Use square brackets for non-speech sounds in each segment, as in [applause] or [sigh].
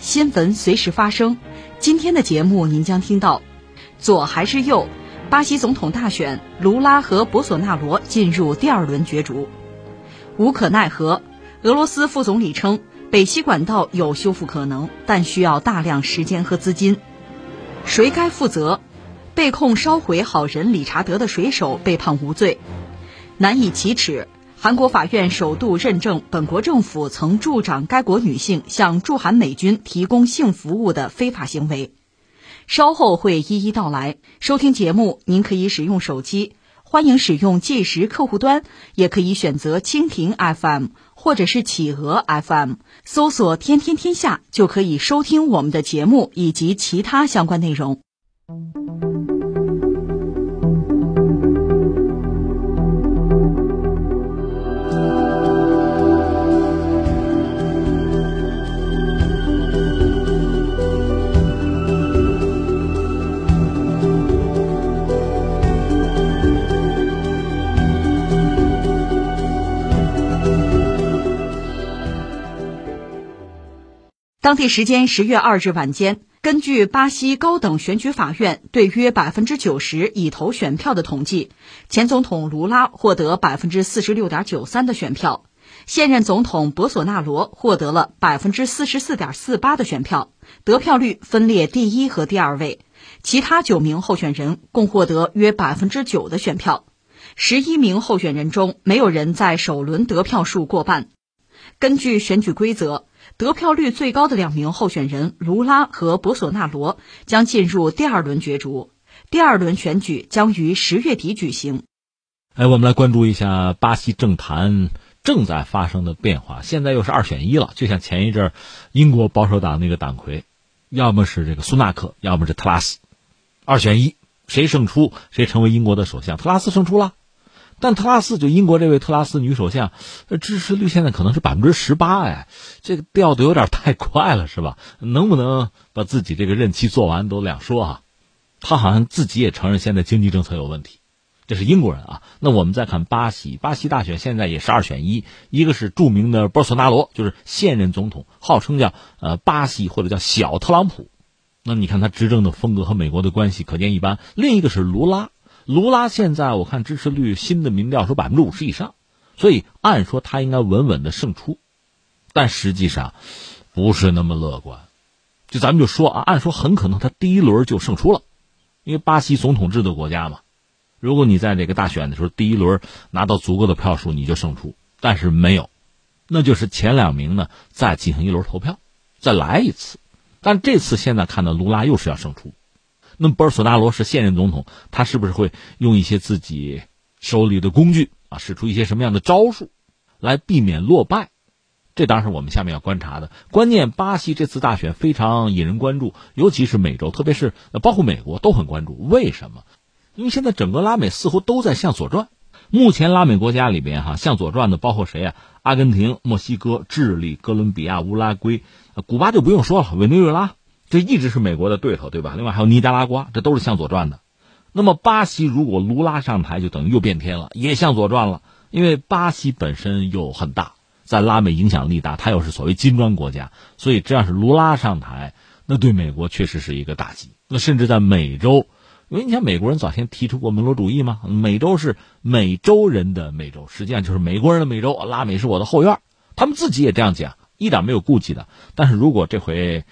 新闻随时发生。今天的节目您将听到：左还是右？巴西总统大选，卢拉和博索纳罗进入第二轮角逐。无可奈何，俄罗斯副总理称，北溪管道有修复可能，但需要大量时间和资金。谁该负责？被控烧毁好人理查德的水手被判无罪，难以启齿。韩国法院首度认证本国政府曾助长该国女性向驻韩美军提供性服务的非法行为。稍后会一一道来。收听节目，您可以使用手机，欢迎使用计时客户端，也可以选择蜻蜓 FM 或者是企鹅 FM，搜索“天天天下”就可以收听我们的节目以及其他相关内容。当地时间十月二日晚间，根据巴西高等选举法院对约百分之九十已投选票的统计，前总统卢拉获得百分之四十六点九三的选票，现任总统博索纳罗获得了百分之四十四点四八的选票，得票率分列第一和第二位。其他九名候选人共获得约百分之九的选票，十一名候选人中没有人在首轮得票数过半。根据选举规则。得票率最高的两名候选人卢拉和博索纳罗将进入第二轮角逐，第二轮选举将于十月底举行。哎，我们来关注一下巴西政坛正在发生的变化。现在又是二选一了，就像前一阵英国保守党那个党魁，要么是这个苏纳克，要么是特拉斯，二选一，谁胜出谁成为英国的首相。特拉斯胜出了。但特拉斯就英国这位特拉斯女首相，支持率现在可能是百分之十八哎，这个调的有点太快了是吧？能不能把自己这个任期做完都两说啊。他好像自己也承认现在经济政策有问题，这是英国人啊。那我们再看巴西，巴西大选现在也是二选一，一个是著名的波索纳罗，就是现任总统，号称叫呃巴西或者叫小特朗普，那你看他执政的风格和美国的关系可见一斑。另一个是卢拉。卢拉现在我看支持率新的民调说百分之五十以上，所以按说他应该稳稳的胜出，但实际上不是那么乐观。就咱们就说啊，按说很可能他第一轮就胜出了，因为巴西总统制的国家嘛，如果你在这个大选的时候第一轮拿到足够的票数，你就胜出。但是没有，那就是前两名呢再进行一轮投票，再来一次。但这次现在看到卢拉又是要胜出。那么，博尔索纳罗是现任总统，他是不是会用一些自己手里的工具啊，使出一些什么样的招数，来避免落败？这当然是我们下面要观察的。关键，巴西这次大选非常引人关注，尤其是美洲，特别是包括美国都很关注。为什么？因为现在整个拉美似乎都在向左转。目前拉美国家里边哈，向左转的包括谁啊？阿根廷、墨西哥、智利、哥伦比亚、乌拉圭、古巴就不用说了，委内瑞拉。这一直是美国的对头，对吧？另外还有尼加拉瓜，这都是向左转的。那么巴西如果卢拉上台，就等于又变天了，也向左转了。因为巴西本身又很大，在拉美影响力大，它又是所谓金砖国家，所以这要是卢拉上台，那对美国确实是一个打击。那甚至在美洲，因为你想美国人早先提出过门罗主义嘛，美洲是美洲人的美洲，实际上就是美国人的美洲，拉美是我的后院，他们自己也这样讲，一点没有顾忌的。但是如果这回，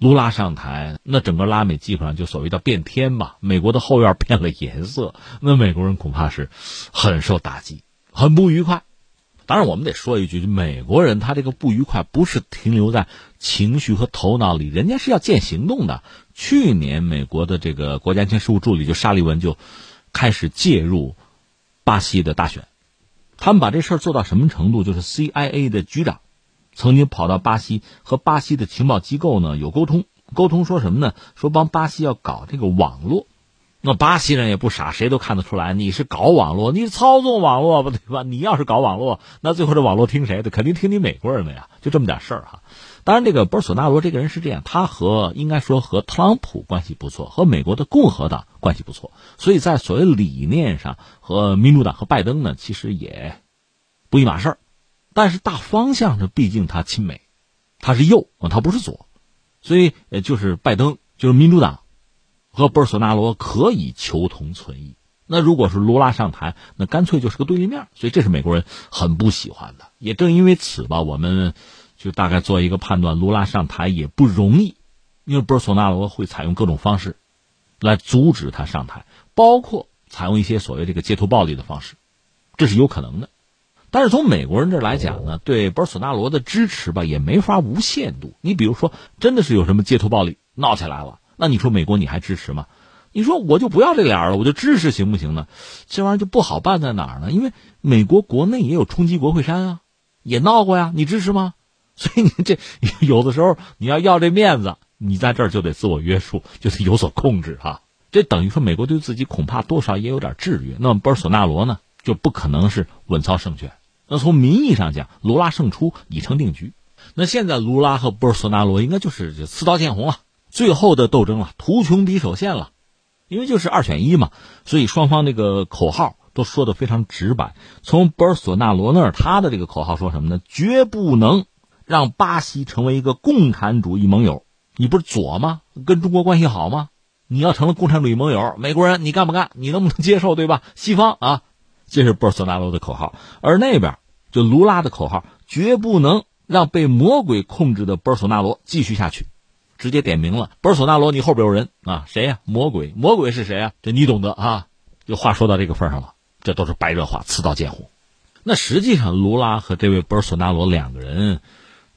卢拉上台，那整个拉美基本上就所谓叫变天吧。美国的后院变了颜色，那美国人恐怕是很受打击，很不愉快。当然，我们得说一句，美国人他这个不愉快不是停留在情绪和头脑里，人家是要见行动的。去年，美国的这个国家安全事务助理就沙利文就开始介入巴西的大选，他们把这事儿做到什么程度？就是 CIA 的局长曾经跑到巴西和巴西的情报机构呢有沟通，沟通说什么呢？说帮巴西要搞这个网络。那巴西人也不傻，谁都看得出来你是搞网络，你操纵网络吧，对吧？你要是搞网络，那最后这网络听谁的？肯定听你美国人的呀，就这么点事儿哈。当然，这个博尔索纳罗这个人是这样，他和应该说和特朗普关系不错，和美国的共和党关系不错，所以在所谓理念上和民主党和拜登呢，其实也不一码事儿。但是大方向上，毕竟他亲美，他是右，他不是左，所以呃，就是拜登就是民主党。和博尔索纳罗可以求同存异。那如果是卢拉上台，那干脆就是个对立面。所以这是美国人很不喜欢的。也正因为此吧，我们就大概做一个判断：卢拉上台也不容易，因为博尔索纳罗会采用各种方式来阻止他上台，包括采用一些所谓这个街头暴力的方式，这是有可能的。但是从美国人这来讲呢，对博尔索纳罗的支持吧，也没法无限度。你比如说，真的是有什么街头暴力闹起来了。那你说美国你还支持吗？你说我就不要这脸了，我就支持行不行呢？这玩意儿就不好办在哪儿呢？因为美国国内也有冲击国会山啊，也闹过呀，你支持吗？[laughs] 所以你这有的时候你要要这面子，你在这儿就得自我约束，就得有所控制哈。这等于说美国对自己恐怕多少也有点制约。那么波尔索纳罗呢，就不可能是稳操胜券。那从名义上讲，卢拉胜出已成定局。那现在卢拉和波尔索纳罗应该就是刺刀见红了。最后的斗争了，图穷匕首现了，因为就是二选一嘛，所以双方那个口号都说的非常直白。从博尔索纳罗那儿，他的这个口号说什么呢？绝不能让巴西成为一个共产主义盟友。你不是左吗？跟中国关系好吗？你要成了共产主义盟友，美国人你干不干？你能不能接受？对吧？西方啊，这是博尔索纳罗的口号。而那边就卢拉的口号，绝不能让被魔鬼控制的博尔索纳罗继续下去。直接点名了，博尔索纳罗，你后边有人啊？谁呀？魔鬼？魔鬼是谁啊？这你懂得啊？就话说到这个份上了，这都是白热化，刺刀见红。那实际上，卢拉和这位博尔索纳罗两个人，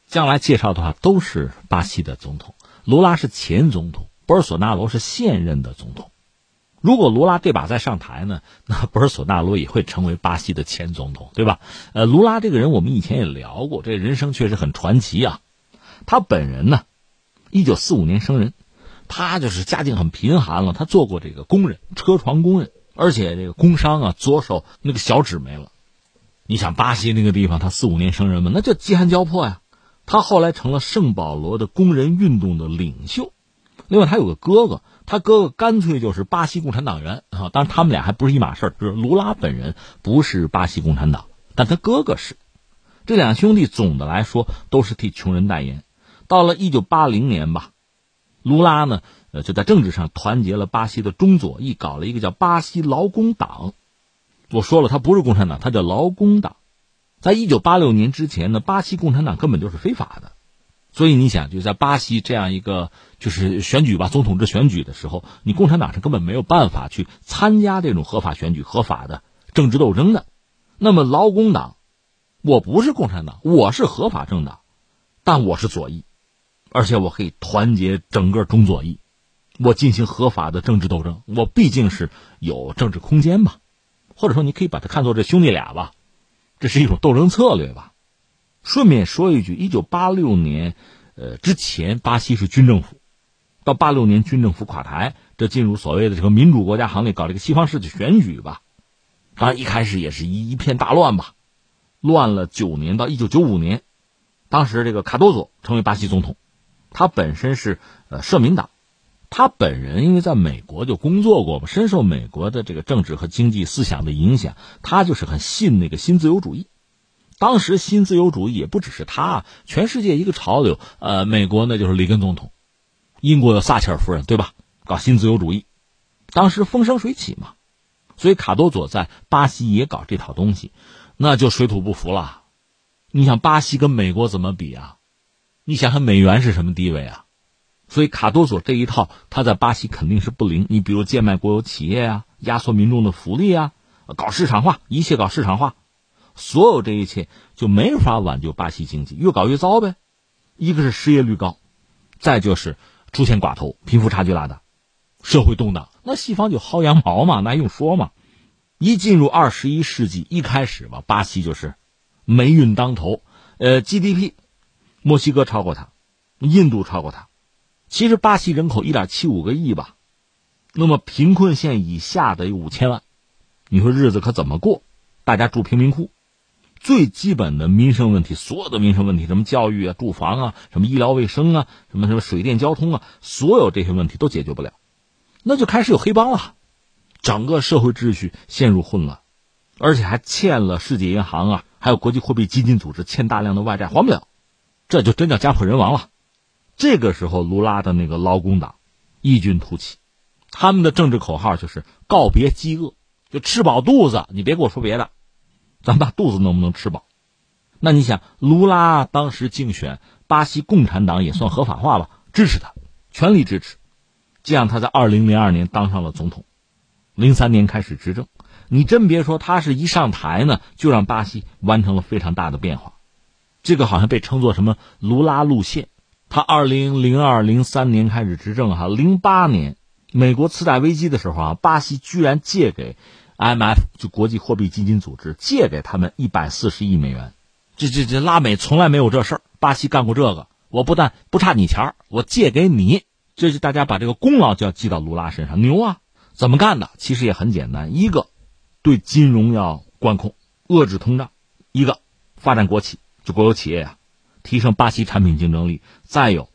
将来介绍的话，都是巴西的总统。卢拉是前总统，博尔索纳罗是现任的总统。如果卢拉这把再上台呢，[laughs] 那博尔索纳罗也会成为巴西的前总统，对吧？呃，卢拉这个人，我们以前也聊过，这人生确实很传奇啊。他本人呢？一九四五年生人，他就是家境很贫寒了。他做过这个工人，车床工人，而且这个工伤啊，左手那个小指没了。你想巴西那个地方，他四五年生人嘛，那就饥寒交迫呀。他后来成了圣保罗的工人运动的领袖。另外，他有个哥哥，他哥哥干脆就是巴西共产党员啊。当然，他们俩还不是一码事儿。就是卢拉本人不是巴西共产党，但他哥哥是。这两兄弟总的来说都是替穷人代言。到了一九八零年吧，卢拉呢，呃，就在政治上团结了巴西的中左翼，搞了一个叫巴西劳工党。我说了，他不是共产党，他叫劳工党。在一九八六年之前呢，巴西共产党根本就是非法的。所以你想，就在巴西这样一个就是选举吧，总统制选举的时候，你共产党是根本没有办法去参加这种合法选举、合法的政治斗争的。那么劳工党，我不是共产党，我是合法政党，但我是左翼。而且我可以团结整个中左翼，我进行合法的政治斗争。我毕竟是有政治空间吧，或者说你可以把它看作这兄弟俩吧，这是一种斗争策略吧。顺便说一句，一九八六年，呃之前巴西是军政府，到八六年军政府垮台，这进入所谓的这个民主国家行列，搞这个西方式的选举吧。当然一开始也是一一片大乱吧，乱了九年，到一九九五年，当时这个卡多佐成为巴西总统。他本身是呃社民党，他本人因为在美国就工作过嘛，深受美国的这个政治和经济思想的影响，他就是很信那个新自由主义。当时新自由主义也不只是他，全世界一个潮流。呃，美国呢就是里根总统，英国有撒切尔夫人，对吧？搞新自由主义，当时风生水起嘛。所以卡多佐在巴西也搞这套东西，那就水土不服了。你想巴西跟美国怎么比啊？你想想美元是什么地位啊？所以卡多佐这一套，他在巴西肯定是不灵。你比如贱卖国有企业啊，压缩民众的福利啊，搞市场化，一切搞市场化，所有这一切就没法挽救巴西经济，越搞越糟呗。一个是失业率高，再就是出现寡头，贫富差距拉大，社会动荡，那西方就薅羊毛嘛，那还用说嘛？一进入二十一世纪，一开始吧，巴西就是霉运当头，呃，GDP。墨西哥超过它，印度超过它。其实巴西人口一点七五个亿吧，那么贫困线以下的有五千万，你说日子可怎么过？大家住贫民窟，最基本的民生问题，所有的民生问题，什么教育啊、住房啊、什么医疗卫生啊、什么什么水电交通啊，所有这些问题都解决不了，那就开始有黑帮了，整个社会秩序陷入混乱。而且还欠了世界银行啊，还有国际货币基金组织欠大量的外债还不了，这就真叫家破人亡了。这个时候，卢拉的那个劳工党异军突起，他们的政治口号就是告别饥饿，就吃饱肚子。你别跟我说别的，咱把肚子能不能吃饱？那你想，卢拉当时竞选巴西共产党也算合法化吧，支持他，全力支持，这样他在二零零二年当上了总统，零三年开始执政。你真别说，他是一上台呢，就让巴西完成了非常大的变化。这个好像被称作什么“卢拉路线”。他二零零二零三年开始执政，哈，零八年美国次贷危机的时候啊，巴西居然借给 IMF 就国际货币基金组织借给他们一百四十亿美元。这这这拉美从来没有这事儿，巴西干过这个。我不但不差你钱儿，我借给你，这是大家把这个功劳就要记到卢拉身上，牛啊！怎么干的？其实也很简单，一个。对金融要管控，遏制通胀；一个发展国企，就国有企业呀，提升巴西产品竞争力；再有，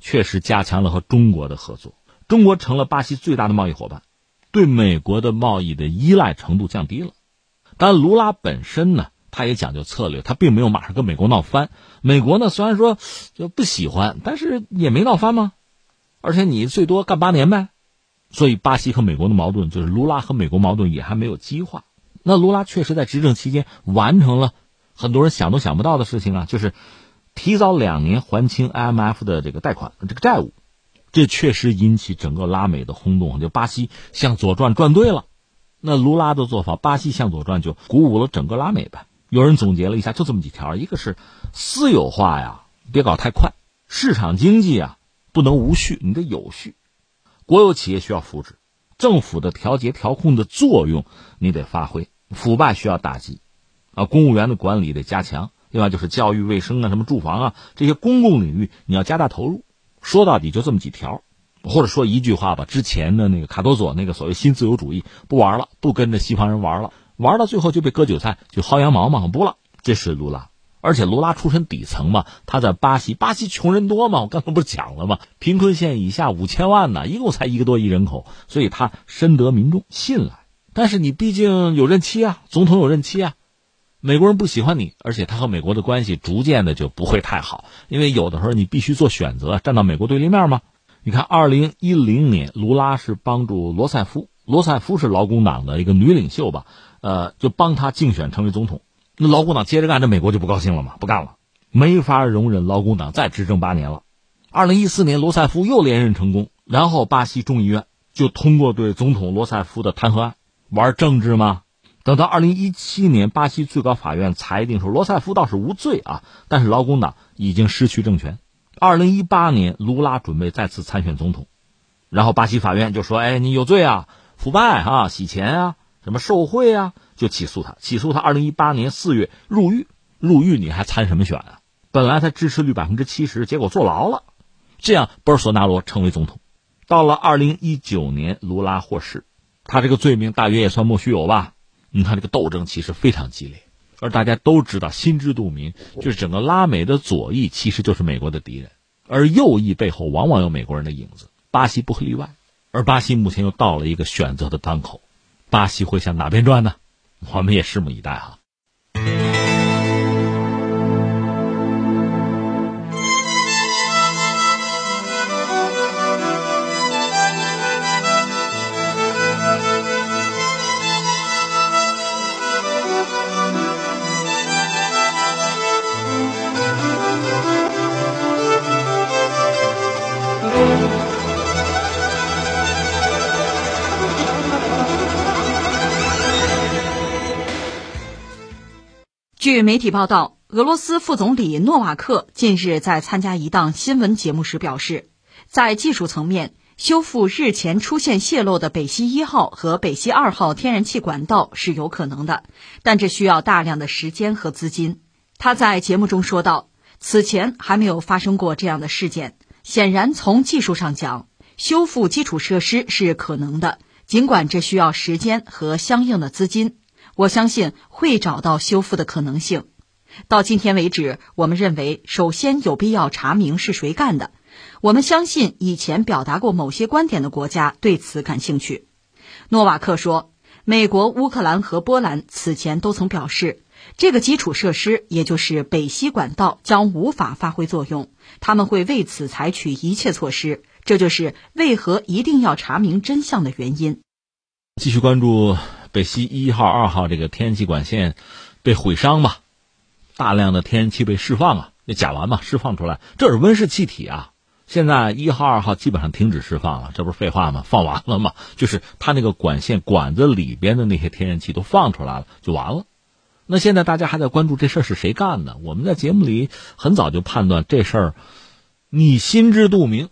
确实加强了和中国的合作，中国成了巴西最大的贸易伙伴，对美国的贸易的依赖程度降低了。但卢拉本身呢，他也讲究策略，他并没有马上跟美国闹翻。美国呢，虽然说就不喜欢，但是也没闹翻吗？而且你最多干八年呗。所以，巴西和美国的矛盾，就是卢拉和美国矛盾也还没有激化。那卢拉确实在执政期间完成了很多人想都想不到的事情啊，就是提早两年还清 IMF 的这个贷款这个债务，这确实引起整个拉美的轰动。就巴西向左转转对了，那卢拉的做法，巴西向左转就鼓舞了整个拉美呗。有人总结了一下，就这么几条：一个是私有化呀，别搞太快；市场经济啊，不能无序，你得有序。国有企业需要扶持，政府的调节调控的作用你得发挥，腐败需要打击，啊，公务员的管理得加强。另外就是教育、卫生啊，什么住房啊这些公共领域你要加大投入。说到底就这么几条，或者说一句话吧，之前的那个卡多佐那个所谓新自由主义不玩了，不跟着西方人玩了，玩到最后就被割韭菜，就薅羊毛嘛，不了。这是卢拉。而且卢拉出身底层嘛，他在巴西，巴西穷人多嘛，我刚才不是讲了吗？贫困线以下五千万呢，一共才一个多亿人口，所以他深得民众信赖。但是你毕竟有任期啊，总统有任期啊，美国人不喜欢你，而且他和美国的关系逐渐的就不会太好，因为有的时候你必须做选择，站到美国对立面嘛。你看，二零一零年，卢拉是帮助罗塞夫，罗塞夫是劳工党的一个女领袖吧，呃，就帮他竞选成为总统。那劳工党接着干，这美国就不高兴了嘛？不干了，没法容忍劳工党再执政八年了。二零一四年，罗塞夫又连任成功，然后巴西众议院就通过对总统罗塞夫的弹劾案。玩政治吗？等到二零一七年，巴西最高法院裁定说罗塞夫倒是无罪啊，但是劳工党已经失去政权。二零一八年，卢拉准备再次参选总统，然后巴西法院就说：“哎，你有罪啊，腐败啊，洗钱啊，什么受贿啊。”就起诉他，起诉他。二零一八年四月入狱，入狱你还参什么选啊？本来他支持率百分之七十，结果坐牢了。这样，波尔索纳罗成为总统。到了二零一九年，卢拉获释，他这个罪名大约也算莫须有吧？你看这个斗争其实非常激烈，而大家都知道，心知肚明，就是整个拉美的左翼其实就是美国的敌人，而右翼背后往往有美国人的影子，巴西不会例外。而巴西目前又到了一个选择的当口，巴西会向哪边转呢？我们也拭目以待哈。据媒体报道，俄罗斯副总理诺瓦克近日在参加一档新闻节目时表示，在技术层面，修复日前出现泄漏的北溪一号和北溪二号天然气管道是有可能的，但这需要大量的时间和资金。他在节目中说道：“此前还没有发生过这样的事件。显然，从技术上讲，修复基础设施是可能的，尽管这需要时间和相应的资金。我相信会找到修复的可能性。到今天为止，我们认为首先有必要查明是谁干的。我们相信以前表达过某些观点的国家对此感兴趣。诺瓦克说，美国、乌克兰和波兰此前都曾表示。这个基础设施，也就是北溪管道，将无法发挥作用。他们会为此采取一切措施。这就是为何一定要查明真相的原因。继续关注北溪一号、二号这个天然气管线被毁伤吧，大量的天然气被释放啊，那甲烷嘛释放出来，这是温室气体啊。现在一号、二号基本上停止释放了，这不是废话吗？放完了吗？就是它那个管线管子里边的那些天然气都放出来了，就完了。那现在大家还在关注这事儿是谁干的？我们在节目里很早就判断这事儿，你心知肚明，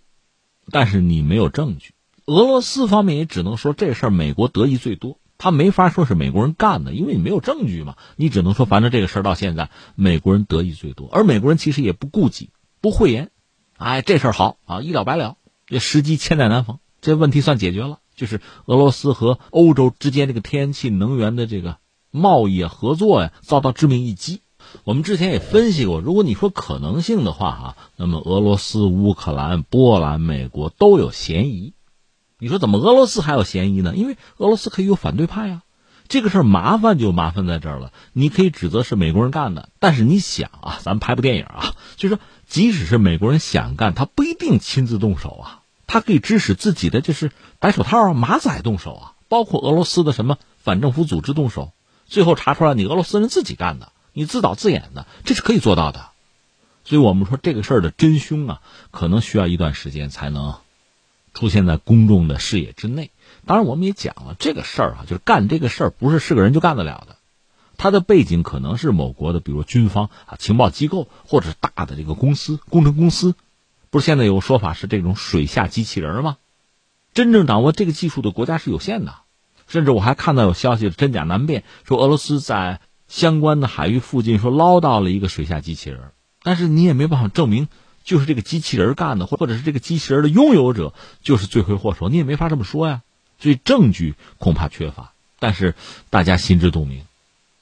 但是你没有证据。俄罗斯方面也只能说这事儿美国得益最多，他没法说是美国人干的，因为你没有证据嘛。你只能说反正这个事儿到现在美国人得益最多，而美国人其实也不顾忌、不讳言。哎，这事儿好啊，一了百了，这时机千载难逢，这问题算解决了，就是俄罗斯和欧洲之间这个天然气能源的这个。贸易合作呀，遭到致命一击。我们之前也分析过，如果你说可能性的话，哈，那么俄罗斯、乌克兰、波兰、美国都有嫌疑。你说怎么俄罗斯还有嫌疑呢？因为俄罗斯可以有反对派呀。这个事儿麻烦就麻烦在这儿了。你可以指责是美国人干的，但是你想啊，咱们拍部电影啊，就是说，即使是美国人想干，他不一定亲自动手啊，他可以指使自己的就是白手套啊、马仔动手啊，包括俄罗斯的什么反政府组织动手。最后查出来，你俄罗斯人自己干的，你自导自演的，这是可以做到的。所以我们说这个事儿的真凶啊，可能需要一段时间才能出现在公众的视野之内。当然，我们也讲了，这个事儿啊，就是干这个事儿不是是个人就干得了的，它的背景可能是某国的，比如军方啊、情报机构，或者是大的这个公司、工程公司。不是现在有说法是这种水下机器人吗？真正掌握这个技术的国家是有限的。甚至我还看到有消息真假难辨，说俄罗斯在相关的海域附近说捞到了一个水下机器人，但是你也没办法证明就是这个机器人干的，或或者是这个机器人的拥有者就是罪魁祸首，你也没法这么说呀。所以证据恐怕缺乏，但是大家心知肚明，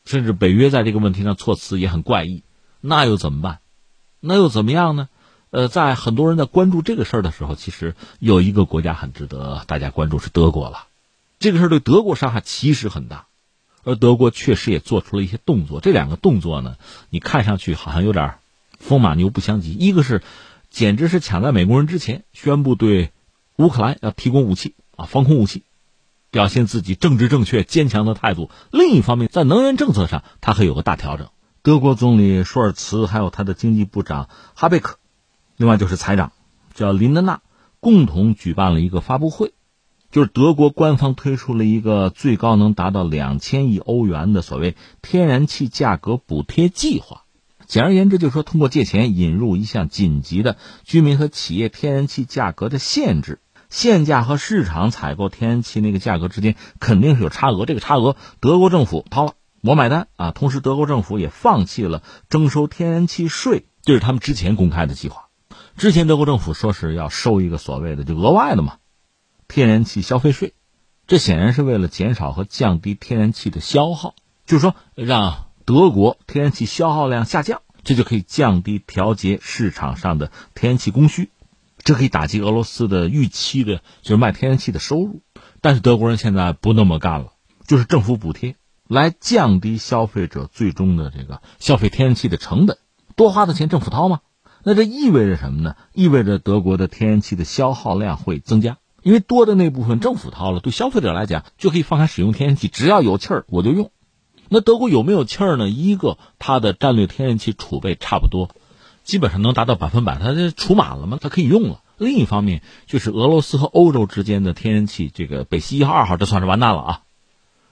甚至北约在这个问题上措辞也很怪异，那又怎么办？那又怎么样呢？呃，在很多人在关注这个事儿的时候，其实有一个国家很值得大家关注，是德国了。这个事儿对德国伤害其实很大，而德国确实也做出了一些动作。这两个动作呢，你看上去好像有点风马牛不相及。一个是，简直是抢在美国人之前宣布对乌克兰要提供武器啊，防空武器，表现自己政治正确、坚强的态度。另一方面，在能源政策上，他还有个大调整。德国总理舒尔茨还有他的经济部长哈贝克，另外就是财长叫林德纳，共同举办了一个发布会。就是德国官方推出了一个最高能达到两千亿欧元的所谓天然气价格补贴计划。简而言之，就是说通过借钱引入一项紧急的居民和企业天然气价格的限制，限价和市场采购天然气那个价格之间肯定是有差额，这个差额德国政府掏了，我买单啊。同时，德国政府也放弃了征收天然气税，这是他们之前公开的计划。之前德国政府说是要收一个所谓的就额外的嘛。天然气消费税，这显然是为了减少和降低天然气的消耗，就是说让德国天然气消耗量下降，这就可以降低调节市场上的天然气供需，这可以打击俄罗斯的预期的就是卖天然气的收入。但是德国人现在不那么干了，就是政府补贴来降低消费者最终的这个消费天然气的成本，多花的钱政府掏吗？那这意味着什么呢？意味着德国的天然气的消耗量会增加。因为多的那部分政府掏了，对消费者来讲就可以放开使用天然气，只要有气儿我就用。那德国有没有气儿呢？一个，它的战略天然气储备差不多，基本上能达到百分百，它这储满了吗？它可以用了。另一方面，就是俄罗斯和欧洲之间的天然气，这个北溪一号、二号，这算是完蛋了啊！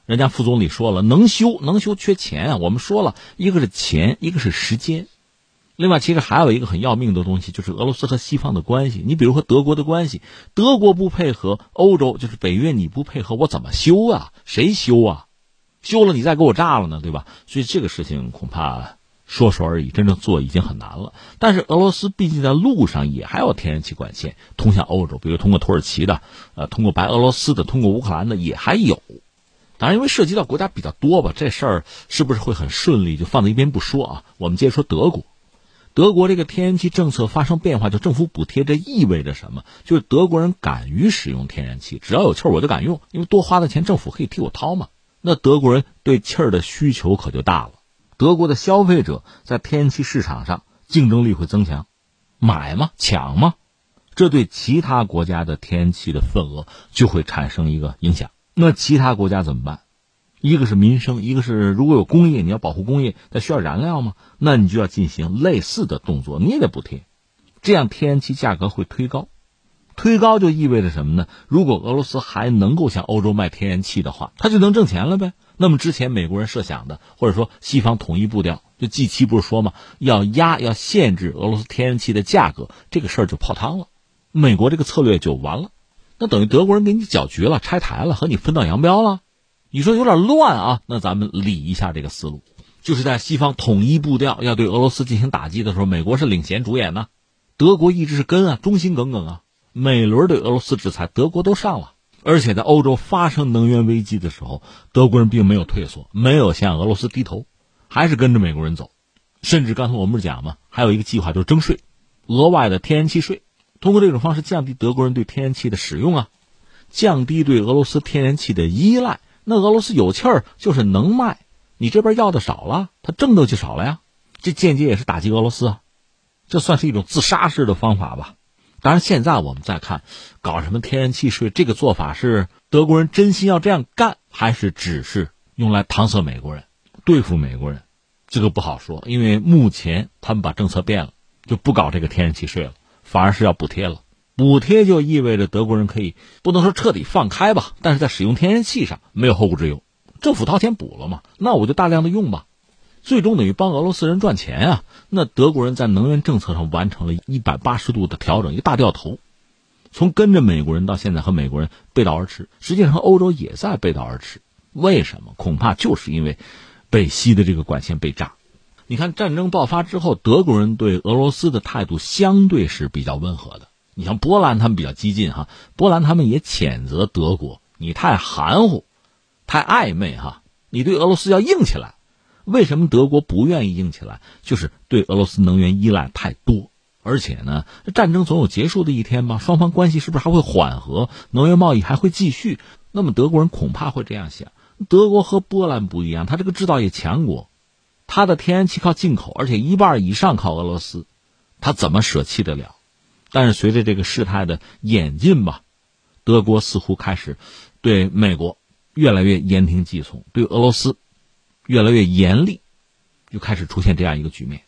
人家副总理说了，能修能修，缺钱啊。我们说了一个是钱，一个是时间。另外，其实还有一个很要命的东西，就是俄罗斯和西方的关系。你比如和德国的关系，德国不配合，欧洲就是北约你不配合，我怎么修啊？谁修啊？修了你再给我炸了呢，对吧？所以这个事情恐怕说说而已，真正做已经很难了。但是俄罗斯毕竟在路上也还有天然气管线通向欧洲，比如通过土耳其的，呃，通过白俄罗斯的，通过乌克兰的也还有。当然，因为涉及到国家比较多吧，这事儿是不是会很顺利，就放在一边不说啊。我们接着说德国，德国这个天然气政策发生变化，就政府补贴，这意味着什么？就是德国人敢于使用天然气，只要有气儿我就敢用，因为多花的钱政府可以替我掏嘛。那德国人对气儿的需求可就大了。德国的消费者在天然气市场上竞争力会增强，买吗？抢吗？这对其他国家的天然气的份额就会产生一个影响。那其他国家怎么办？一个是民生，一个是如果有工业，你要保护工业，它需要燃料吗？那你就要进行类似的动作，你也得补贴，这样天然气价格会推高。推高就意味着什么呢？如果俄罗斯还能够向欧洲卖天然气的话，它就能挣钱了呗。那么之前美国人设想的，或者说西方统一步调，就 G 七不是说吗，要压要限制俄罗斯天然气的价格，这个事儿就泡汤了，美国这个策略就完了，那等于德国人给你搅局了，拆台了，和你分道扬镳了。你说有点乱啊？那咱们理一下这个思路，就是在西方统一步调要对俄罗斯进行打击的时候，美国是领衔主演呢，德国一直是跟啊，忠心耿耿啊，每轮对俄罗斯制裁，德国都上了。而且在欧洲发生能源危机的时候，德国人并没有退缩，没有向俄罗斯低头，还是跟着美国人走。甚至刚才我们不是讲吗？还有一个计划就是征税，额外的天然气税，通过这种方式降低德国人对天然气的使用啊，降低对俄罗斯天然气的依赖。那俄罗斯有气儿就是能卖，你这边要的少了，他挣的就少了呀。这间接也是打击俄罗斯啊，这算是一种自杀式的方法吧。当然，现在我们再看，搞什么天然气税，这个做法是德国人真心要这样干，还是只是用来搪塞美国人、对付美国人？这个不好说，因为目前他们把政策变了，就不搞这个天然气税了，反而是要补贴了。补贴就意味着德国人可以不能说彻底放开吧，但是在使用天然气上没有后顾之忧，政府掏钱补了嘛，那我就大量的用吧。最终等于帮俄罗斯人赚钱啊！那德国人在能源政策上完成了一百八十度的调整，一个大掉头，从跟着美国人到现在和美国人背道而驰。实际上，欧洲也在背道而驰。为什么？恐怕就是因为北溪的这个管线被炸。你看，战争爆发之后，德国人对俄罗斯的态度相对是比较温和的。你像波兰，他们比较激进哈，波兰他们也谴责德国，你太含糊，太暧昧哈，你对俄罗斯要硬起来。为什么德国不愿意硬起来？就是对俄罗斯能源依赖太多，而且呢，战争总有结束的一天吧？双方关系是不是还会缓和？能源贸易还会继续？那么德国人恐怕会这样想：德国和波兰不一样，它这个制造业强国，它的天然气靠进口，而且一半以上靠俄罗斯，它怎么舍弃得了？但是随着这个事态的演进吧，德国似乎开始对美国越来越言听计从，对俄罗斯。越来越严厉，就开始出现这样一个局面。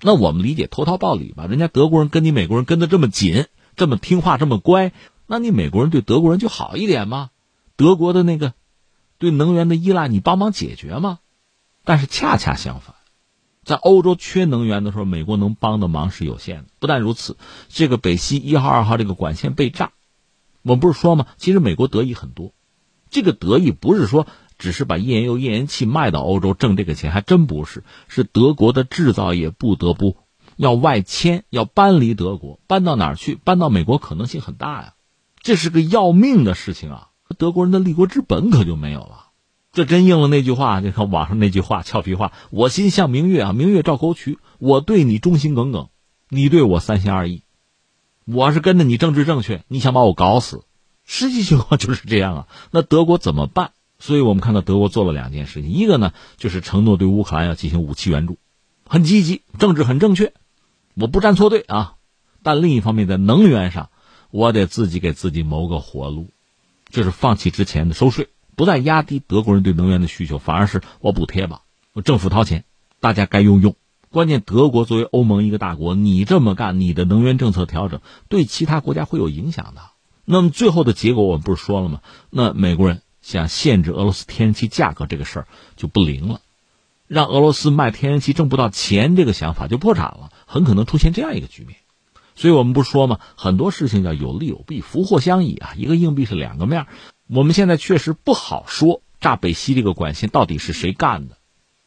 那我们理解投桃报李吧，人家德国人跟你美国人跟的这么紧，这么听话，这么乖，那你美国人对德国人就好一点吗？德国的那个对能源的依赖，你帮忙解决吗？但是恰恰相反，在欧洲缺能源的时候，美国能帮的忙是有限的。不但如此，这个北溪一号、二号这个管线被炸，我们不是说吗？其实美国得益很多，这个得益不是说。只是把页岩油、页岩气卖到欧洲挣这个钱，还真不是。是德国的制造业不得不要外迁，要搬离德国，搬到哪儿去？搬到美国可能性很大呀，这是个要命的事情啊！德国人的立国之本可就没有了。这真应了那句话，你看网上那句话俏皮话：“我心向明月啊，明月照沟渠。”我对你忠心耿耿，你对我三心二意。我是跟着你政治正确，你想把我搞死。实际情况就是这样啊。那德国怎么办？所以我们看到德国做了两件事情，一个呢就是承诺对乌克兰要进行武器援助，很积极，政治很正确，我不站错队啊。但另一方面，在能源上，我得自己给自己谋个活路，就是放弃之前的收税，不再压低德国人对能源的需求，反而是我补贴吧，我政府掏钱，大家该用用。关键德国作为欧盟一个大国，你这么干，你的能源政策调整对其他国家会有影响的。那么最后的结果我们不是说了吗？那美国人。想限制俄罗斯天然气价格这个事儿就不灵了，让俄罗斯卖天然气挣不到钱这个想法就破产了，很可能出现这样一个局面。所以我们不说吗？很多事情叫有利有弊，福祸相倚啊，一个硬币是两个面。我们现在确实不好说炸北溪这个管线到底是谁干的，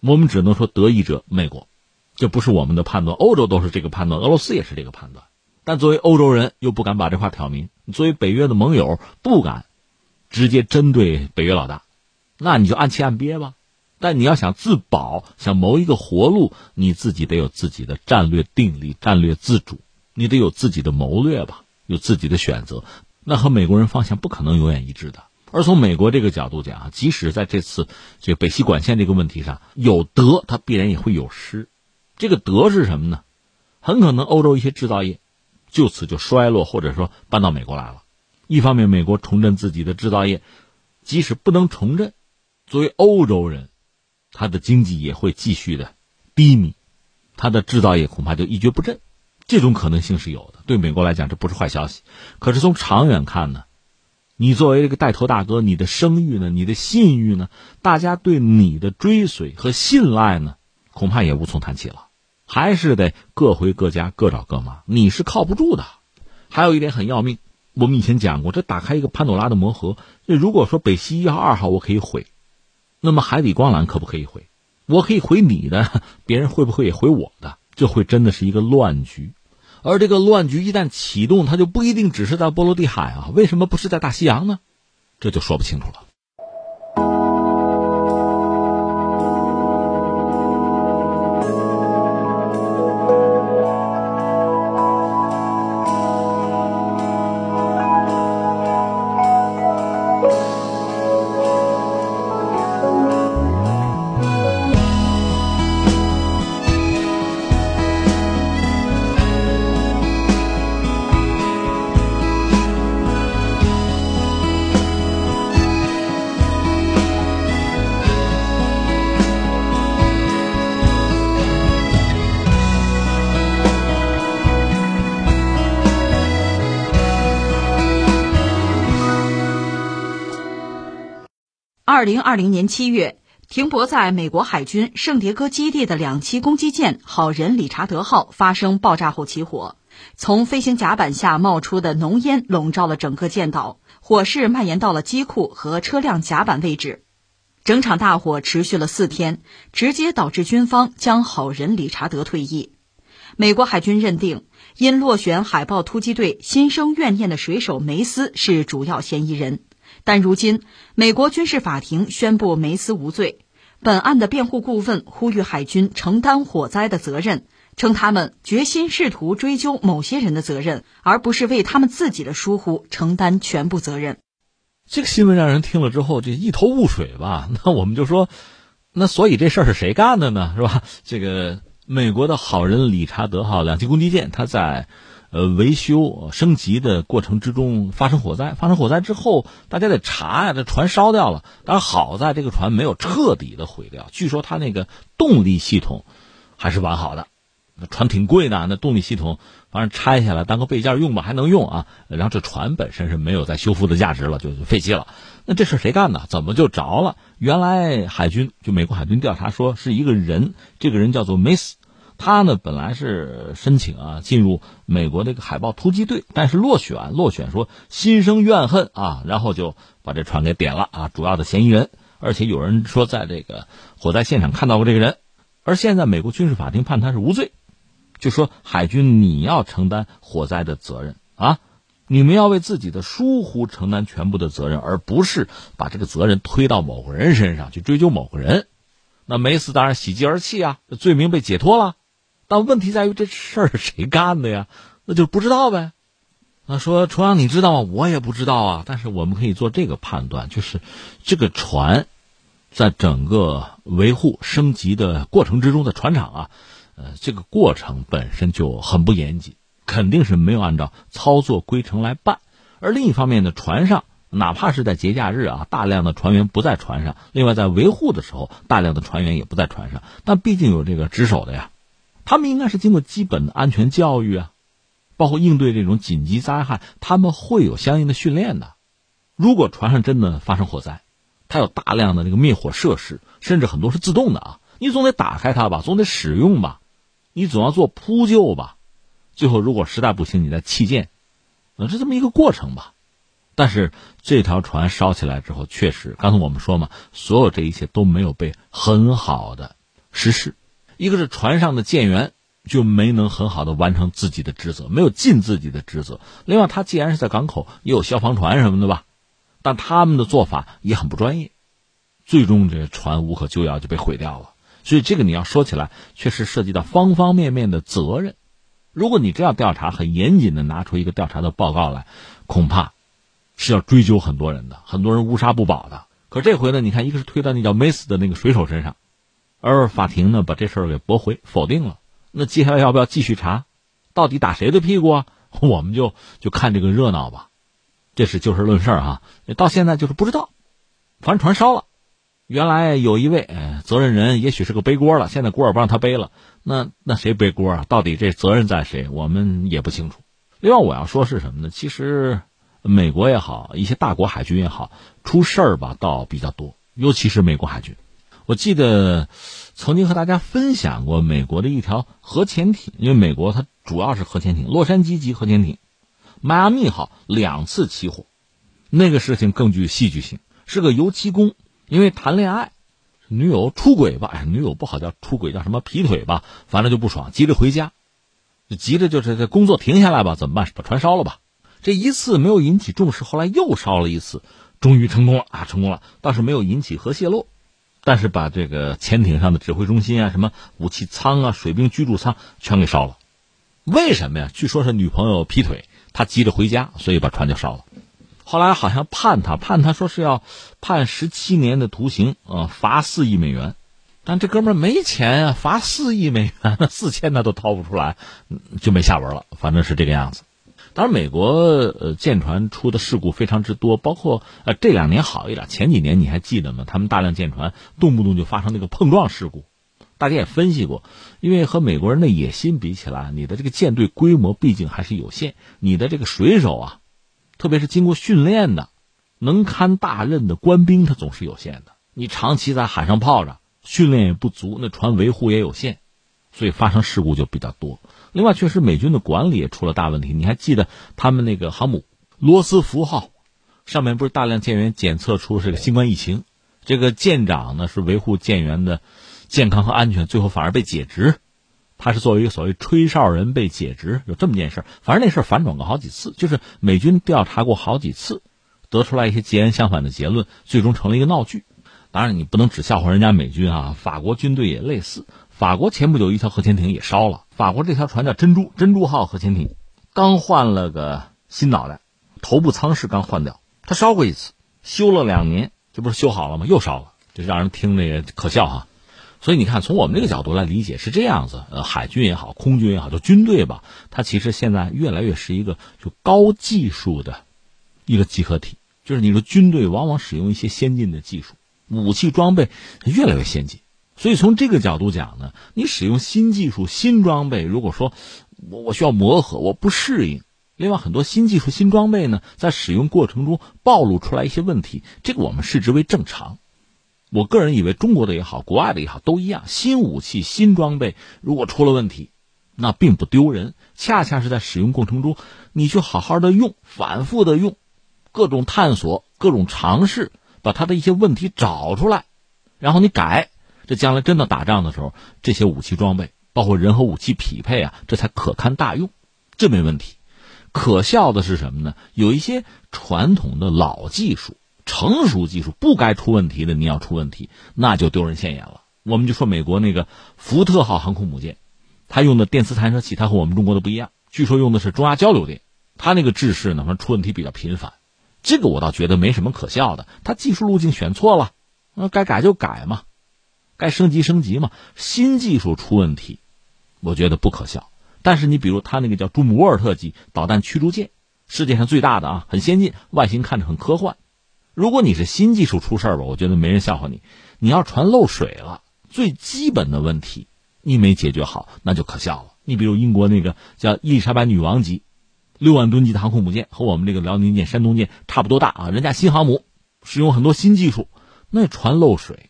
我们只能说得益者美国，这不是我们的判断，欧洲都是这个判断，俄罗斯也是这个判断。但作为欧洲人，又不敢把这话挑明；作为北约的盟友，不敢直接针对北约老大，那你就按期按憋吧。但你要想自保，想谋一个活路，你自己得有自己的战略定力、战略自主，你得有自己的谋略吧，有自己的选择。那和美国人方向不可能永远一致的。而从美国这个角度讲，即使在这次这北溪管线这个问题上有得，它必然也会有失。这个得是什么呢？很可能欧洲一些制造业就此就衰落，或者说搬到美国来了。一方面，美国重振自己的制造业，即使不能重振，作为欧洲人，他的经济也会继续的低迷，他的制造业恐怕就一蹶不振。这种可能性是有的。对美国来讲，这不是坏消息。可是从长远看呢？你作为这个带头大哥，你的声誉呢？你的信誉呢？大家对你的追随和信赖呢？恐怕也无从谈起了，还是得各回各家，各找各妈。你是靠不住的。还有一点很要命，我们以前讲过，这打开一个潘多拉的魔盒。这如果说北溪一号、二号我可以毁，那么海底光缆可不可以毁？我可以毁你的，别人会不会也毁我的？这会真的是一个乱局。而这个乱局一旦启动，它就不一定只是在波罗的海啊，为什么不是在大西洋呢？这就说不清楚了。二零二零年七月，停泊在美国海军圣迭戈基地的两栖攻击舰“好人理查德号”发生爆炸后起火，从飞行甲板下冒出的浓烟笼罩了整个舰岛，火势蔓延到了机库和车辆甲板位置。整场大火持续了四天，直接导致军方将“好人理查德”退役。美国海军认定，因落选海豹突击队心生怨念的水手梅斯是主要嫌疑人。但如今，美国军事法庭宣布梅斯无罪。本案的辩护顾问呼吁海军承担火灾的责任，称他们决心试图追究某些人的责任，而不是为他们自己的疏忽承担全部责任。这个新闻让人听了之后，这一头雾水吧？那我们就说，那所以这事儿是谁干的呢？是吧？这个美国的好人理查德号两栖攻击舰，它在。呃，维修升级的过程之中发生火灾，发生火灾之后，大家得查呀，这船烧掉了。当然，好在这个船没有彻底的毁掉，据说它那个动力系统还是完好的。那船挺贵的，那动力系统反正拆下来当个备件用吧，还能用啊。然后这船本身是没有再修复的价值了，就废弃了。那这事谁干的？怎么就着了？原来海军就美国海军调查说是一个人，这个人叫做梅斯。他呢，本来是申请啊进入美国这个海豹突击队，但是落选，落选说心生怨恨啊，然后就把这船给点了啊。主要的嫌疑人，而且有人说在这个火灾现场看到过这个人，而现在美国军事法庭判他是无罪，就说海军你要承担火灾的责任啊，你们要为自己的疏忽承担全部的责任，而不是把这个责任推到某个人身上去追究某个人。那梅斯当然喜极而泣啊，罪名被解脱了。但问题在于这事儿是谁干的呀？那就不知道呗。那说重阳你知道吗？我也不知道啊。但是我们可以做这个判断，就是这个船在整个维护升级的过程之中的船厂啊，呃，这个过程本身就很不严谨，肯定是没有按照操作规程来办。而另一方面呢，船上哪怕是在节假日啊，大量的船员不在船上，另外在维护的时候，大量的船员也不在船上，但毕竟有这个值守的呀。他们应该是经过基本的安全教育啊，包括应对这种紧急灾害，他们会有相应的训练的。如果船上真的发生火灾，它有大量的这个灭火设施，甚至很多是自动的啊，你总得打开它吧，总得使用吧，你总要做扑救吧。最后如果实在不行，你再弃舰，那是这么一个过程吧。但是这条船烧起来之后，确实，刚才我们说嘛，所有这一切都没有被很好的实施。一个是船上的舰员就没能很好的完成自己的职责，没有尽自己的职责。另外，他既然是在港口，也有消防船什么的吧，但他们的做法也很不专业，最终这船无可救药就被毁掉了。所以这个你要说起来，确实涉及到方方面面的责任。如果你这样调查，很严谨的拿出一个调查的报告来，恐怕是要追究很多人的，很多人乌纱不保的。可这回呢，你看，一个是推到那叫梅斯的那个水手身上，而法庭呢把这事儿给驳回否定了。那接下来要不要继续查？到底打谁的屁股啊？[laughs] 我们就就看这个热闹吧。这是就事论事啊。到现在就是不知道，反正船烧了。原来有一位责任人，也许是个背锅了，现在锅也不让他背了。那那谁背锅啊？到底这责任在谁？我们也不清楚。另外我要说是什么呢？其实美国也好，一些大国海军也好，出事儿吧倒比较多，尤其是美国海军。我记得曾经和大家分享过美国的一条核潜艇，因为美国它主要是核潜艇，洛杉矶级核潜艇，迈阿密号两次起火，那个事情更具戏剧性，是个油漆工。因为谈恋爱，女友出轨吧？哎，女友不好叫出轨，叫什么劈腿吧？反正就不爽，急着回家，就急着就是这工作停下来吧？怎么办？把船烧了吧？这一次没有引起重视，后来又烧了一次，终于成功了啊！成功了，倒是没有引起核泄漏，但是把这个潜艇上的指挥中心啊、什么武器舱啊、水兵居住舱全给烧了。为什么呀？据说是女朋友劈腿，他急着回家，所以把船就烧了。后来好像判他，判他说是要判十七年的徒刑，呃，罚四亿美元。但这哥们没钱啊，罚四亿美元，那 [laughs] 四千他都掏不出来，就没下文了。反正是这个样子。当然，美国呃舰船出的事故非常之多，包括呃这两年好一点，前几年你还记得吗？他们大量舰船动不动就发生那个碰撞事故。大家也分析过，因为和美国人的野心比起来，你的这个舰队规模毕竟还是有限，你的这个水手啊。特别是经过训练的、能堪大任的官兵，他总是有限的。你长期在海上泡着，训练也不足，那船维护也有限，所以发生事故就比较多。另外，确实美军的管理也出了大问题。你还记得他们那个航母“罗斯福号”上面不是大量舰员检测出这个新冠疫情？这个舰长呢是维护舰员的健康和安全，最后反而被解职。他是作为一个所谓吹哨人被解职，有这么件事反正那事儿反转过好几次，就是美军调查过好几次，得出来一些截然相反的结论，最终成了一个闹剧。当然，你不能只笑话人家美军啊，法国军队也类似。法国前不久一条核潜艇也烧了，法国这条船叫珍珠珍珠号核潜艇，刚换了个新脑袋，头部舱室刚换掉，它烧过一次，修了两年，这不是修好了吗？又烧了，这让人听着也可笑哈。所以你看，从我们这个角度来理解是这样子。呃，海军也好，空军也好，就军队吧，它其实现在越来越是一个就高技术的一个集合体。就是你说军队往往使用一些先进的技术，武器装备越来越先进。所以从这个角度讲呢，你使用新技术、新装备，如果说我我需要磨合，我不适应。另外，很多新技术、新装备呢，在使用过程中暴露出来一些问题，这个我们视之为正常。我个人以为，中国的也好，国外的也好，都一样。新武器、新装备如果出了问题，那并不丢人，恰恰是在使用过程中，你去好好的用，反复的用，各种探索、各种尝试，把它的一些问题找出来，然后你改，这将来真的打仗的时候，这些武器装备，包括人和武器匹配啊，这才可堪大用，这没问题。可笑的是什么呢？有一些传统的老技术。成熟技术不该出问题的，你要出问题，那就丢人现眼了。我们就说美国那个福特号航空母舰，它用的电磁弹射器，它和我们中国的不一样，据说用的是中压交流电，它那个制式呢，出问题比较频繁。这个我倒觉得没什么可笑的，它技术路径选错了，那该改就改嘛，该升级升级嘛。新技术出问题，我觉得不可笑。但是你比如他那个叫朱姆沃尔特级导弹驱逐舰，世界上最大的啊，很先进，外形看着很科幻。如果你是新技术出事儿吧，我觉得没人笑话你。你要船漏水了，最基本的问题你没解决好，那就可笑了。你比如英国那个叫伊丽莎白女王级六万吨级的航空母舰，和我们这个辽宁舰、山东舰差不多大啊。人家新航母使用很多新技术，那船漏水，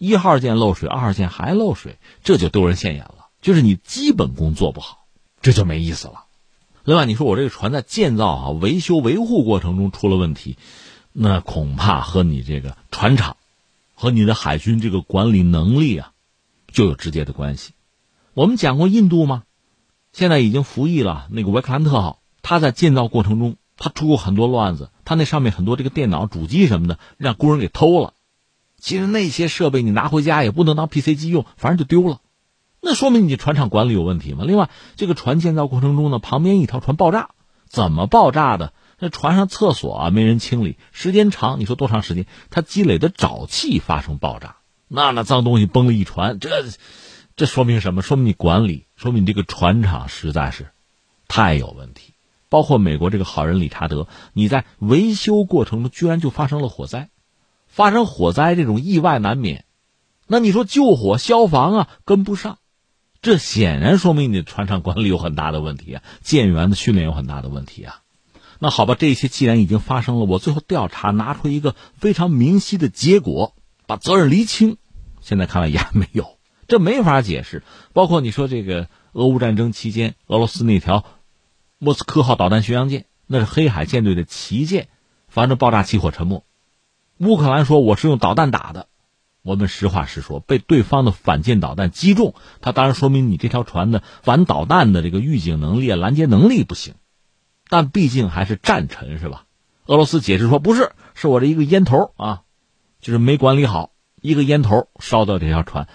一号舰漏水，二号舰还漏水，这就丢人现眼了。就是你基本功做不好，这就没意思了。另外，你说我这个船在建造啊、维修、维护过程中出了问题。那恐怕和你这个船厂，和你的海军这个管理能力啊，就有直接的关系。我们讲过印度吗？现在已经服役了。那个维克兰特号，他在建造过程中，他出过很多乱子。他那上面很多这个电脑主机什么的，让工人给偷了。其实那些设备你拿回家也不能当 PC 机用，反正就丢了。那说明你船厂管理有问题嘛？另外，这个船建造过程中呢，旁边一条船爆炸，怎么爆炸的？那船上厕所啊没人清理，时间长，你说多长时间？它积累的沼气发生爆炸，那那脏东西崩了一船，这。这说明什么？说明你管理，说明你这个船厂实在是太有问题。包括美国这个好人理查德，你在维修过程中居然就发生了火灾，发生火灾这种意外难免。那你说救火消防啊跟不上，这显然说明你的船厂管理有很大的问题啊，舰员的训练有很大的问题啊。那好吧，这些既然已经发生了，我最后调查拿出一个非常明晰的结果，把责任厘清。现在看来也没有。这没法解释，包括你说这个俄乌战争期间，俄罗斯那条莫斯科号导弹巡洋舰，那是黑海舰队的旗舰，反正爆炸起火沉没。乌克兰说我是用导弹打的，我们实话实说，被对方的反舰导弹击中，它当然说明你这条船的反导弹的这个预警能力、拦截能力不行，但毕竟还是战沉是吧？俄罗斯解释说不是，是我这一个烟头啊，就是没管理好，一个烟头烧到这条船。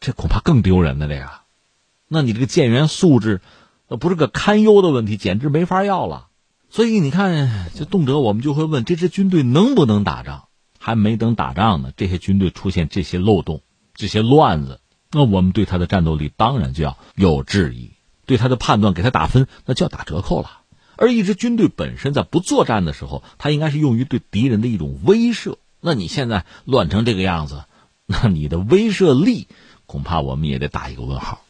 这恐怕更丢人的这个，那你这个舰员素质，那不是个堪忧的问题，简直没法要了。所以你看，就动辄我们就会问：这支军队能不能打仗？还没等打仗呢，这些军队出现这些漏洞、这些乱子，那我们对他的战斗力当然就要有质疑，对他的判断给他打分，那就要打折扣了。而一支军队本身在不作战的时候，它应该是用于对敌人的一种威慑。那你现在乱成这个样子，那你的威慑力？恐怕我们也得打一个问号。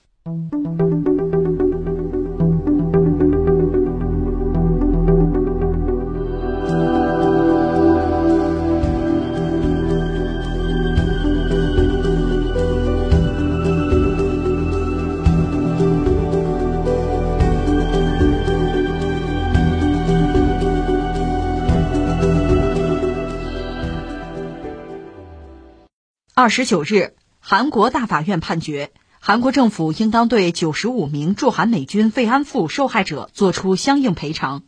二十九日。韩国大法院判决，韩国政府应当对九十五名驻韩美军慰安妇受害者作出相应赔偿。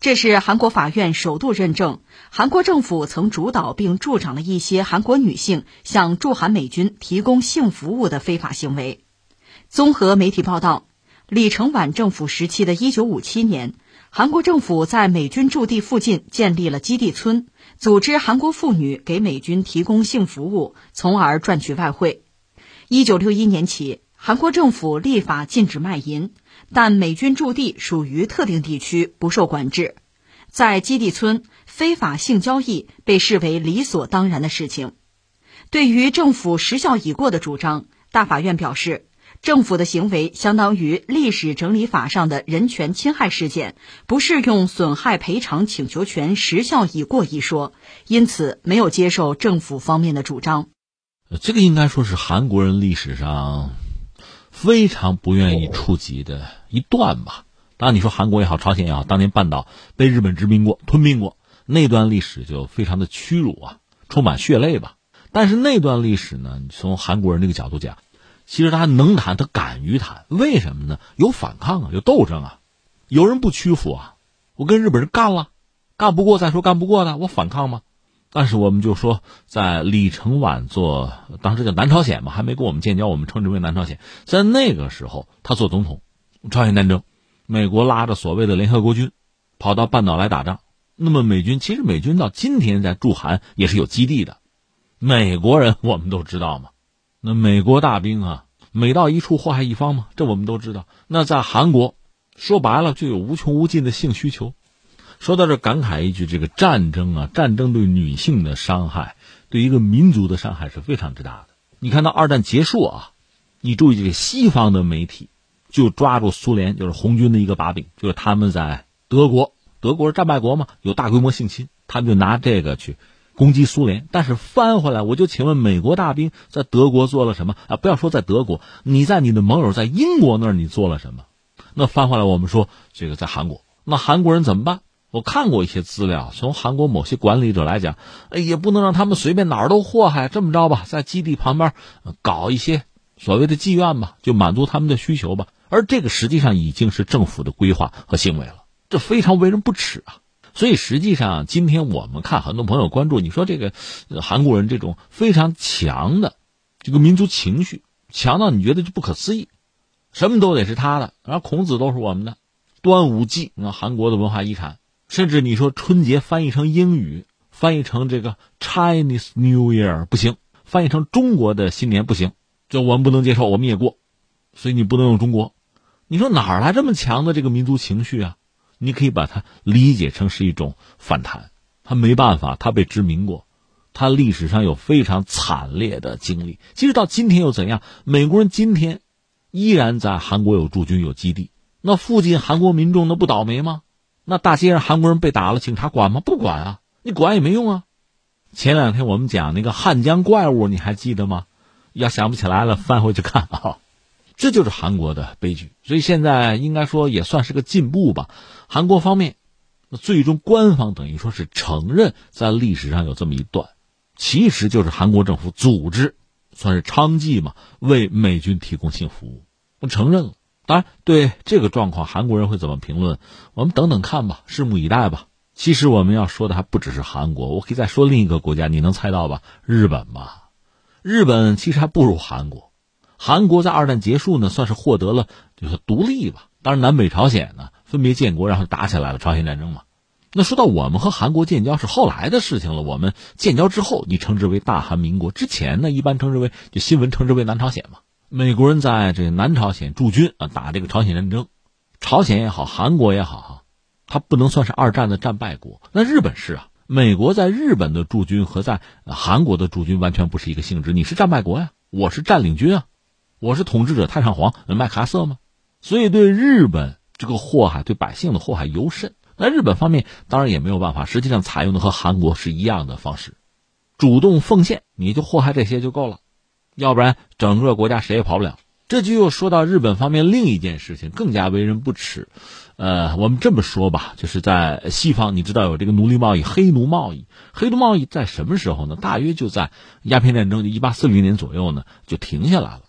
这是韩国法院首度认证，韩国政府曾主导并助长了一些韩国女性向驻韩美军提供性服务的非法行为。综合媒体报道，李承晚政府时期的一九五七年，韩国政府在美军驻地附近建立了基地村。组织韩国妇女给美军提供性服务，从而赚取外汇。一九六一年起，韩国政府立法禁止卖淫，但美军驻地属于特定地区，不受管制。在基地村，非法性交易被视为理所当然的事情。对于政府时效已过的主张，大法院表示。政府的行为相当于历史整理法上的人权侵害事件，不适用损害赔偿请求权时效已过一说，因此没有接受政府方面的主张。这个应该说是韩国人历史上非常不愿意触及的一段吧。当然，你说韩国也好，朝鲜也好，当年半岛被日本殖民过、吞并过，那段历史就非常的屈辱啊，充满血泪吧。但是那段历史呢，从韩国人这个角度讲。其实他能谈，他敢于谈，为什么呢？有反抗啊，有斗争啊，有人不屈服啊。我跟日本人干了，干不过再说干不过的，我反抗吗？但是我们就说，在李承晚做当时叫南朝鲜嘛，还没跟我们建交，我们称之为南朝鲜。在那个时候，他做总统，朝鲜战争，美国拉着所谓的联合国军，跑到半岛来打仗。那么美军其实美军到今天在驻韩也是有基地的，美国人我们都知道嘛。那美国大兵啊，每到一处祸害一方嘛，这我们都知道。那在韩国，说白了就有无穷无尽的性需求。说到这，感慨一句：这个战争啊，战争对女性的伤害，对一个民族的伤害是非常之大的。你看到二战结束啊，你注意这个西方的媒体就抓住苏联就是红军的一个把柄，就是他们在德国，德国是战败国嘛，有大规模性侵，他们就拿这个去。攻击苏联，但是翻回来，我就请问美国大兵在德国做了什么啊？不要说在德国，你在你的盟友在英国那儿你做了什么？那翻回来，我们说这个在韩国，那韩国人怎么办？我看过一些资料，从韩国某些管理者来讲，哎，也不能让他们随便哪儿都祸害。这么着吧，在基地旁边搞一些所谓的妓院吧，就满足他们的需求吧。而这个实际上已经是政府的规划和行为了，这非常为人不齿啊。所以实际上，今天我们看很多朋友关注，你说这个韩国人这种非常强的这个民族情绪，强到你觉得就不可思议，什么都得是他的，然后孔子都是我们的，端午祭那韩国的文化遗产，甚至你说春节翻译成英语，翻译成这个 Chinese New Year 不行，翻译成中国的新年不行，这我们不能接受，我们也过，所以你不能用中国。你说哪来这么强的这个民族情绪啊？你可以把它理解成是一种反弹。他没办法，他被殖民过，他历史上有非常惨烈的经历。其实到今天又怎样？美国人今天依然在韩国有驻军、有基地。那附近韩国民众那不倒霉吗？那大街上韩国人被打了，警察管吗？不管啊！你管也没用啊。前两天我们讲那个汉江怪物，你还记得吗？要想不起来了，翻回去看啊。这就是韩国的悲剧。所以现在应该说也算是个进步吧。韩国方面，那最终官方等于说是承认在历史上有这么一段，其实就是韩国政府组织，算是娼妓嘛，为美军提供性服务，我承认了。当然，对这个状况，韩国人会怎么评论？我们等等看吧，拭目以待吧。其实我们要说的还不只是韩国，我可以再说另一个国家，你能猜到吧？日本吧？日本其实还不如韩国。韩国在二战结束呢，算是获得了就是独立吧。当然，南北朝鲜呢？分别建国，然后打起来了朝鲜战争嘛。那说到我们和韩国建交是后来的事情了。我们建交之后，你称之为大韩民国；之前呢，一般称之为就新闻称之为南朝鲜嘛。美国人在这南朝鲜驻军啊，打这个朝鲜战争。朝鲜也好，韩国也好，哈，它不能算是二战的战败国。那日本是啊，美国在日本的驻军和在韩国的驻军完全不是一个性质。你是战败国呀，我是占领军啊，我是统治者太上皇麦克阿瑟嘛。所以对日本。这个祸害对百姓的祸害尤甚。那日本方面当然也没有办法，实际上采用的和韩国是一样的方式，主动奉献，你就祸害这些就够了，要不然整个国家谁也跑不了。这就又说到日本方面另一件事情，更加为人不齿。呃，我们这么说吧，就是在西方，你知道有这个奴隶贸易、黑奴贸易。黑奴贸易在什么时候呢？大约就在鸦片战争，就一八四零年左右呢，就停下来了。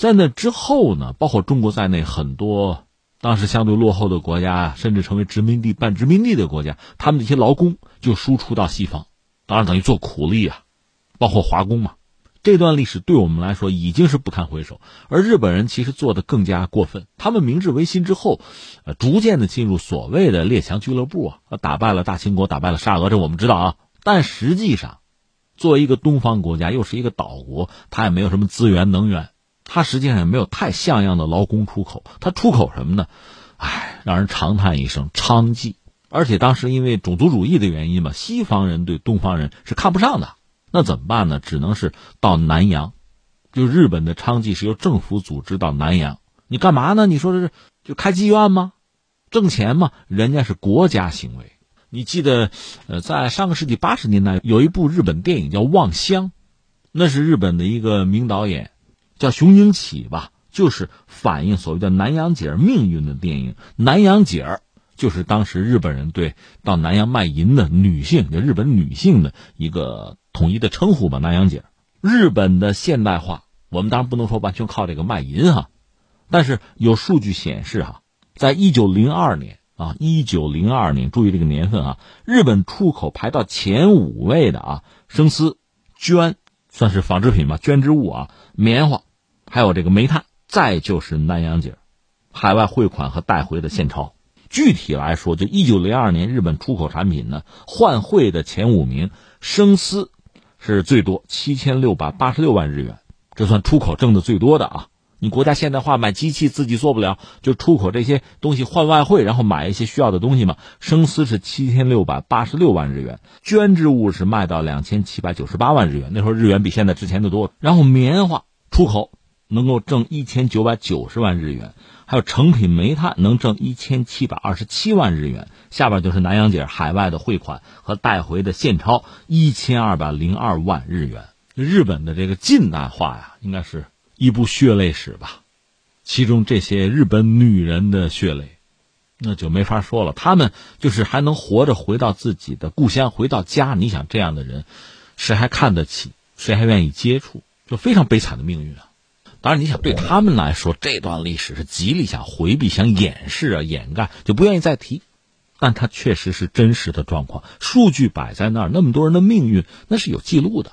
在那之后呢，包括中国在内，很多。当时相对落后的国家，甚至成为殖民地、半殖民地的国家，他们这些劳工就输出到西方，当然等于做苦力啊，包括华工嘛。这段历史对我们来说已经是不堪回首。而日本人其实做的更加过分，他们明治维新之后，呃，逐渐的进入所谓的列强俱乐部啊，打败了大清国，打败了沙俄，这我们知道啊。但实际上，作为一个东方国家，又是一个岛国，它也没有什么资源、能源。它实际上也没有太像样的劳工出口，它出口什么呢？唉，让人长叹一声娼妓。而且当时因为种族主义的原因嘛，西方人对东方人是看不上的。那怎么办呢？只能是到南洋，就日本的娼妓是由政府组织到南洋。你干嘛呢？你说这是就开妓院吗？挣钱吗？人家是国家行为。你记得，呃，在上个世纪八十年代有一部日本电影叫《望乡》，那是日本的一个名导演。叫熊英起吧，就是反映所谓的南洋姐儿命运的电影。南洋姐儿就是当时日本人对到南洋卖淫的女性，就日本女性的一个统一的称呼吧。南洋姐儿，日本的现代化，我们当然不能说完全靠这个卖淫哈，但是有数据显示哈，在一九零二年啊，一九零二年，注意这个年份啊，日本出口排到前五位的啊，生丝、绢，算是纺织品吧，绢织物啊，棉花。还有这个煤炭，再就是南洋景，海外汇款和带回的现钞。具体来说，就一九零二年日本出口产品呢，换汇的前五名，生丝是最多七千六百八十六万日元，这算出口挣的最多的啊。你国家现代化买机器自己做不了，就出口这些东西换外汇，然后买一些需要的东西嘛。生丝是七千六百八十六万日元，绢织物是卖到两千七百九十八万日元，那时候日元比现在值钱的多。然后棉花出口。能够挣一千九百九十万日元，还有成品煤炭能挣一千七百二十七万日元。下边就是南洋姐海外的汇款和带回的现钞一千二百零二万日元。日本的这个近代化呀，应该是一部血泪史吧。其中这些日本女人的血泪，那就没法说了。他们就是还能活着回到自己的故乡，回到家。你想这样的人，谁还看得起？谁还愿意接触？就非常悲惨的命运啊。当然，你想对他们来说，这段历史是极力想回避、想掩饰啊、掩盖，就不愿意再提。但它确实是真实的状况，数据摆在那儿，那么多人的命运那是有记录的。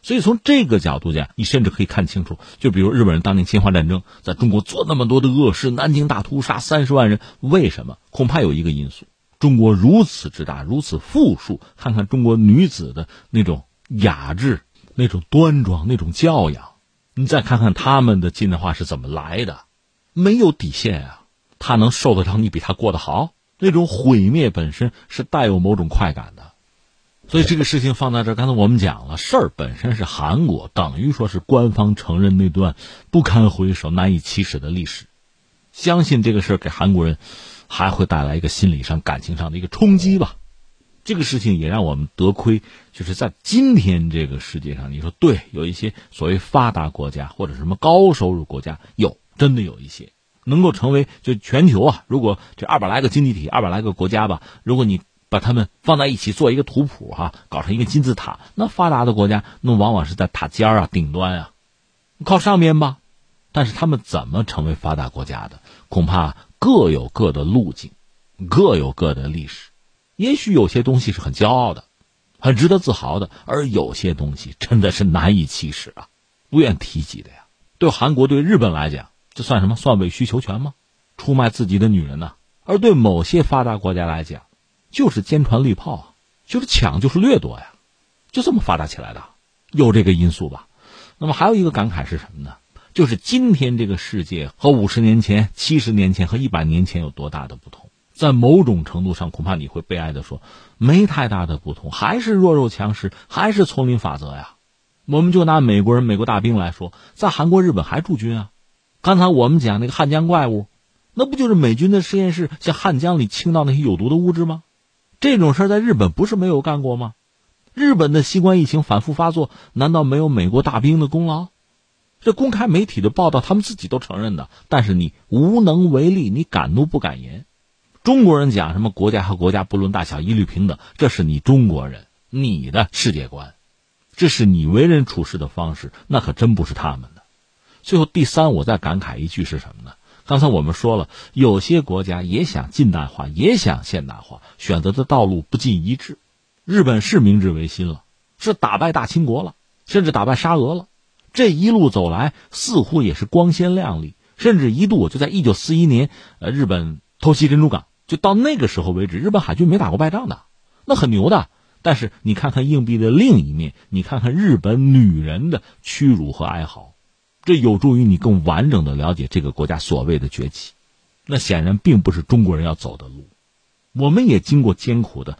所以从这个角度讲，你甚至可以看清楚，就比如日本人当年侵华战争在中国做那么多的恶事，南京大屠杀三十万人，为什么？恐怕有一个因素：中国如此之大，如此富庶，看看中国女子的那种雅致、那种端庄、那种教养，你再看看他们的进化是怎么来的，没有底线啊！他能受得了你比他过得好？那种毁灭本身是带有某种快感的，所以这个事情放在这儿，刚才我们讲了，事儿本身是韩国等于说是官方承认那段不堪回首、难以启齿的历史，相信这个事儿给韩国人还会带来一个心理上、感情上的一个冲击吧。这个事情也让我们得亏，就是在今天这个世界上，你说对，有一些所谓发达国家或者什么高收入国家，有真的有一些。能够成为就全球啊，如果这二百来个经济体、二百来个国家吧，如果你把它们放在一起做一个图谱哈，搞成一个金字塔，那发达的国家那往往是在塔尖啊、顶端啊，靠上面吧。但是他们怎么成为发达国家的？恐怕各有各的路径，各有各的历史。也许有些东西是很骄傲的，很值得自豪的，而有些东西真的是难以启齿啊，不愿提及的呀。对韩国、对日本来讲。这算什么？算委曲求全吗？出卖自己的女人呢？而对某些发达国家来讲，就是坚船利炮啊，就是抢，就是掠夺呀，就这么发达起来的，有这个因素吧？那么还有一个感慨是什么呢？就是今天这个世界和五十年前、七十年前和一百年前有多大的不同？在某种程度上，恐怕你会悲哀的说，没太大的不同，还是弱肉强食，还是丛林法则呀。我们就拿美国人、美国大兵来说，在韩国、日本还驻军啊。刚才我们讲那个汉江怪物，那不就是美军的实验室向汉江里倾倒那些有毒的物质吗？这种事在日本不是没有干过吗？日本的新冠疫情反复发作，难道没有美国大兵的功劳？这公开媒体的报道，他们自己都承认的。但是你无能为力，你敢怒不敢言。中国人讲什么国家和国家不论大小一律平等，这是你中国人你的世界观，这是你为人处事的方式，那可真不是他们的。最后第三，我再感慨一句是什么呢？刚才我们说了，有些国家也想近代化，也想现代化，选择的道路不尽一致。日本是明治维新了，是打败大清国了，甚至打败沙俄了。这一路走来，似乎也是光鲜亮丽，甚至一度就在一九四一年，呃，日本偷袭珍珠港，就到那个时候为止，日本海军没打过败仗的，那很牛的。但是你看看硬币的另一面，你看看日本女人的屈辱和哀嚎。这有助于你更完整的了解这个国家所谓的崛起，那显然并不是中国人要走的路。我们也经过艰苦的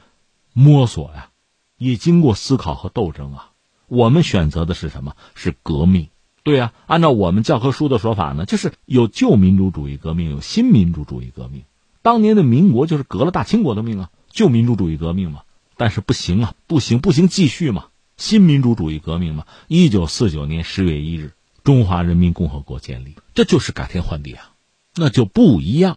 摸索呀，也经过思考和斗争啊。我们选择的是什么？是革命。对呀，按照我们教科书的说法呢，就是有旧民主主义革命，有新民主主义革命。当年的民国就是革了大清国的命啊，旧民主主义革命嘛。但是不行啊，不行，不行，继续嘛，新民主主义革命嘛。一九四九年十月一日。中华人民共和国建立，这就是改天换地啊，那就不一样。